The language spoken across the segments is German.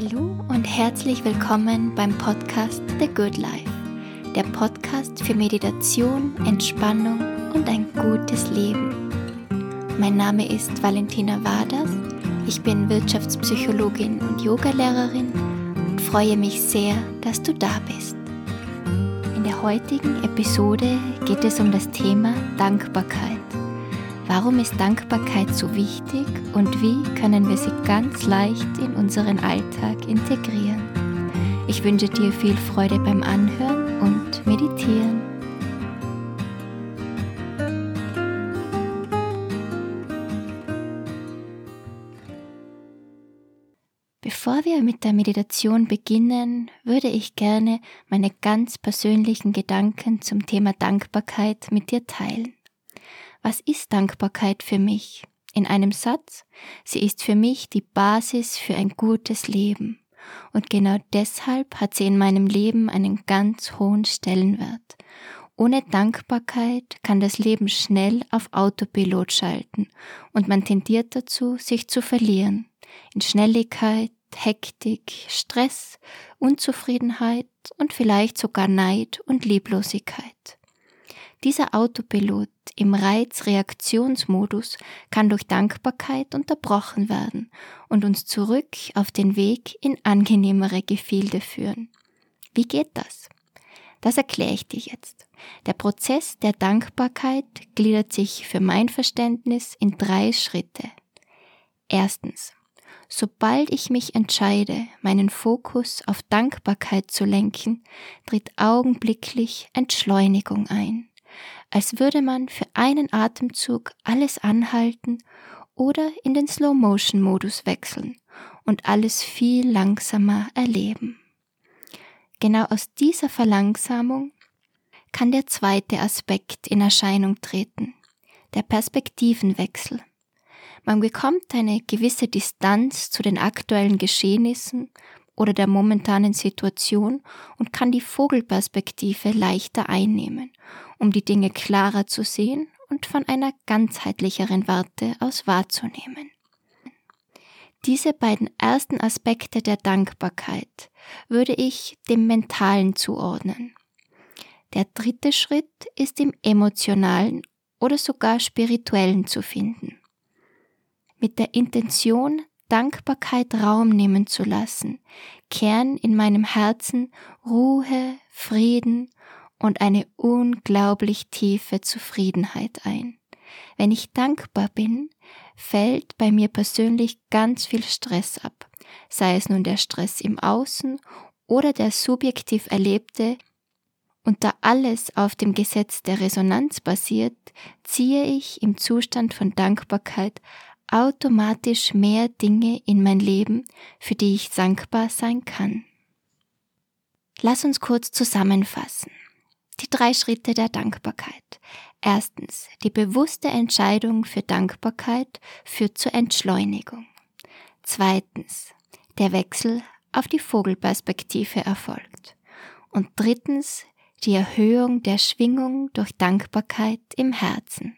Hallo und herzlich willkommen beim Podcast The Good Life, der Podcast für Meditation, Entspannung und ein gutes Leben. Mein Name ist Valentina Waders, ich bin Wirtschaftspsychologin und Yogalehrerin und freue mich sehr, dass du da bist. In der heutigen Episode geht es um das Thema Dankbarkeit. Warum ist Dankbarkeit so wichtig und wie können wir sie ganz leicht in unseren Alltag integrieren? Ich wünsche dir viel Freude beim Anhören und Meditieren. Bevor wir mit der Meditation beginnen, würde ich gerne meine ganz persönlichen Gedanken zum Thema Dankbarkeit mit dir teilen. Was ist Dankbarkeit für mich? In einem Satz, sie ist für mich die Basis für ein gutes Leben. Und genau deshalb hat sie in meinem Leben einen ganz hohen Stellenwert. Ohne Dankbarkeit kann das Leben schnell auf Autopilot schalten und man tendiert dazu, sich zu verlieren. In Schnelligkeit, Hektik, Stress, Unzufriedenheit und vielleicht sogar Neid und Lieblosigkeit. Dieser Autopilot im Reizreaktionsmodus kann durch Dankbarkeit unterbrochen werden und uns zurück auf den Weg in angenehmere Gefilde führen. Wie geht das? Das erkläre ich dir jetzt. Der Prozess der Dankbarkeit gliedert sich für mein Verständnis in drei Schritte. Erstens. Sobald ich mich entscheide, meinen Fokus auf Dankbarkeit zu lenken, tritt augenblicklich Entschleunigung ein als würde man für einen Atemzug alles anhalten oder in den Slow-Motion-Modus wechseln und alles viel langsamer erleben. Genau aus dieser Verlangsamung kann der zweite Aspekt in Erscheinung treten, der Perspektivenwechsel. Man bekommt eine gewisse Distanz zu den aktuellen Geschehnissen oder der momentanen Situation und kann die Vogelperspektive leichter einnehmen, um die Dinge klarer zu sehen und von einer ganzheitlicheren Warte aus wahrzunehmen. Diese beiden ersten Aspekte der Dankbarkeit würde ich dem Mentalen zuordnen. Der dritte Schritt ist im emotionalen oder sogar spirituellen zu finden. Mit der Intention, Dankbarkeit Raum nehmen zu lassen, kehren in meinem Herzen Ruhe, Frieden und eine unglaublich tiefe Zufriedenheit ein. Wenn ich dankbar bin, fällt bei mir persönlich ganz viel Stress ab, sei es nun der Stress im Außen oder der subjektiv erlebte, und da alles auf dem Gesetz der Resonanz basiert, ziehe ich im Zustand von Dankbarkeit automatisch mehr Dinge in mein Leben, für die ich dankbar sein kann. Lass uns kurz zusammenfassen. Die drei Schritte der Dankbarkeit. Erstens, die bewusste Entscheidung für Dankbarkeit führt zur Entschleunigung. Zweitens, der Wechsel auf die Vogelperspektive erfolgt. Und drittens, die Erhöhung der Schwingung durch Dankbarkeit im Herzen.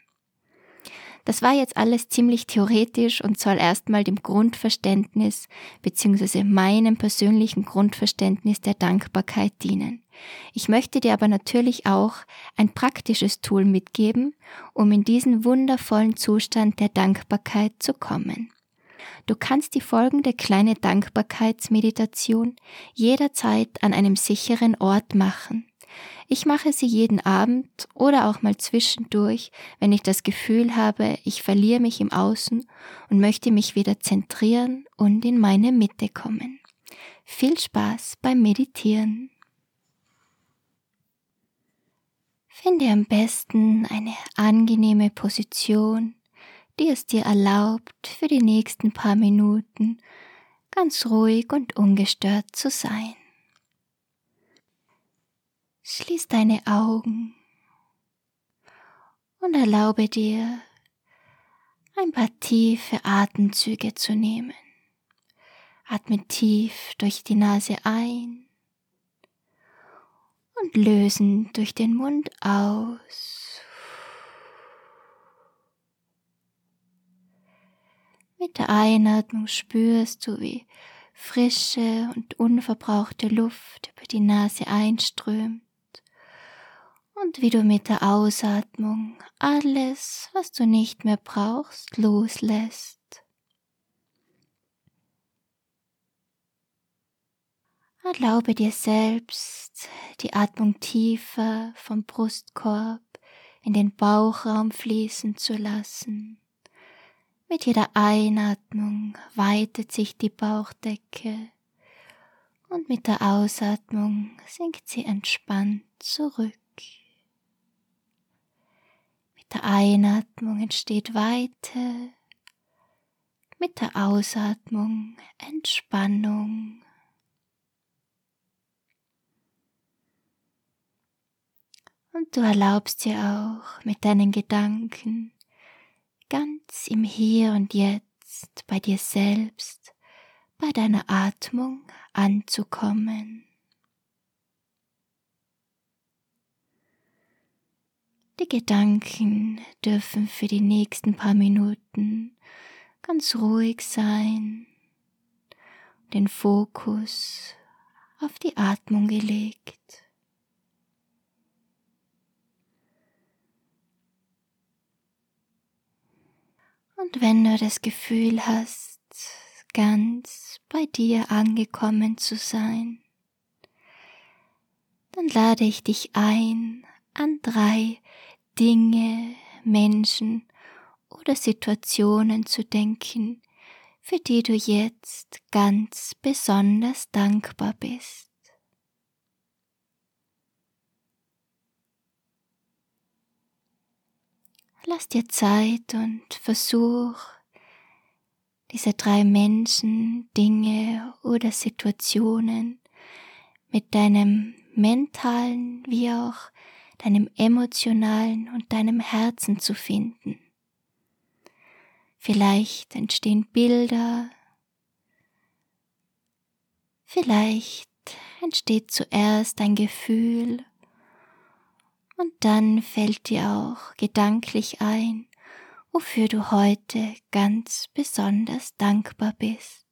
Das war jetzt alles ziemlich theoretisch und soll erstmal dem Grundverständnis bzw. meinem persönlichen Grundverständnis der Dankbarkeit dienen. Ich möchte dir aber natürlich auch ein praktisches Tool mitgeben, um in diesen wundervollen Zustand der Dankbarkeit zu kommen. Du kannst die folgende kleine Dankbarkeitsmeditation jederzeit an einem sicheren Ort machen. Ich mache sie jeden Abend oder auch mal zwischendurch, wenn ich das Gefühl habe, ich verliere mich im Außen und möchte mich wieder zentrieren und in meine Mitte kommen. Viel Spaß beim Meditieren. Finde am besten eine angenehme Position, die es dir erlaubt, für die nächsten paar Minuten ganz ruhig und ungestört zu sein. Schließ deine Augen und erlaube dir, ein paar tiefe Atemzüge zu nehmen. Atme tief durch die Nase ein und lösen durch den Mund aus. Mit der Einatmung spürst du, wie frische und unverbrauchte Luft über die Nase einströmt und wie du mit der Ausatmung alles, was du nicht mehr brauchst, loslässt. Erlaube dir selbst, die Atmung tiefer vom Brustkorb in den Bauchraum fließen zu lassen. Mit jeder Einatmung weitet sich die Bauchdecke und mit der Ausatmung sinkt sie entspannt zurück. Der Einatmung entsteht Weite, mit der Ausatmung Entspannung. Und du erlaubst dir auch mit deinen Gedanken ganz im Hier und Jetzt bei dir selbst, bei deiner Atmung anzukommen. Die Gedanken dürfen für die nächsten paar Minuten ganz ruhig sein, den Fokus auf die Atmung gelegt. Und wenn du das Gefühl hast, ganz bei dir angekommen zu sein, dann lade ich dich ein, an drei Dinge, Menschen oder Situationen zu denken, für die du jetzt ganz besonders dankbar bist. Lass dir Zeit und versuch, diese drei Menschen, Dinge oder Situationen mit deinem mentalen wie auch deinem emotionalen und deinem Herzen zu finden. Vielleicht entstehen Bilder, vielleicht entsteht zuerst ein Gefühl und dann fällt dir auch gedanklich ein, wofür du heute ganz besonders dankbar bist.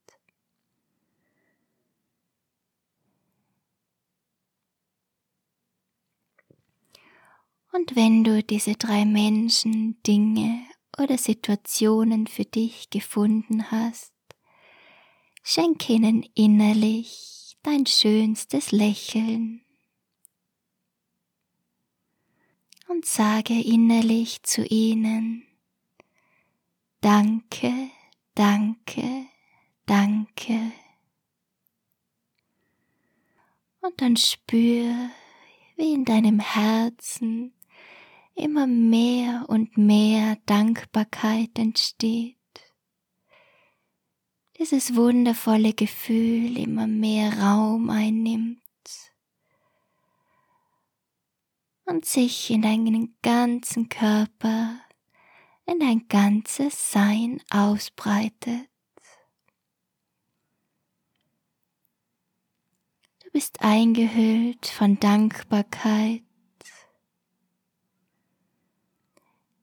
Und wenn du diese drei Menschen, Dinge oder Situationen für dich gefunden hast, schenke ihnen innerlich dein schönstes Lächeln und sage innerlich zu ihnen, Danke, danke, danke. Und dann spür, wie in deinem Herzen immer mehr und mehr Dankbarkeit entsteht. Dieses wundervolle Gefühl immer mehr Raum einnimmt und sich in deinen ganzen Körper, in dein ganzes Sein ausbreitet. Du bist eingehüllt von Dankbarkeit,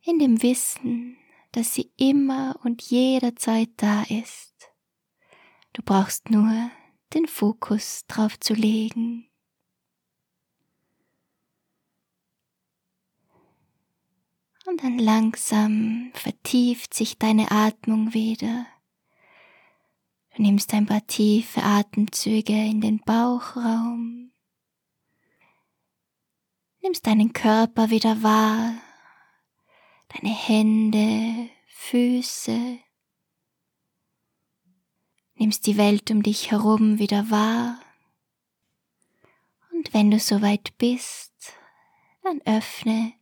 in dem Wissen, dass sie immer und jederzeit da ist. Du brauchst nur den Fokus drauf zu legen. Und dann langsam vertieft sich deine Atmung wieder. Du nimmst ein paar tiefe Atemzüge in den Bauchraum. Nimmst deinen Körper wieder wahr, deine Hände, Füße. Nimmst die Welt um dich herum wieder wahr. Und wenn du soweit bist, dann öffne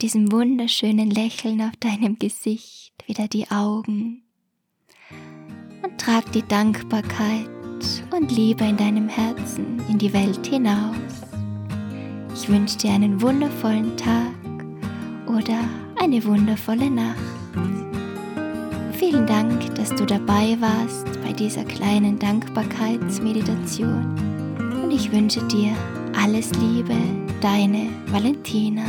diesem wunderschönen Lächeln auf deinem Gesicht wieder die Augen und trag die Dankbarkeit und Liebe in deinem Herzen in die Welt hinaus. Ich wünsche dir einen wundervollen Tag oder eine wundervolle Nacht. Vielen Dank, dass du dabei warst bei dieser kleinen Dankbarkeitsmeditation und ich wünsche dir alles Liebe, deine Valentina.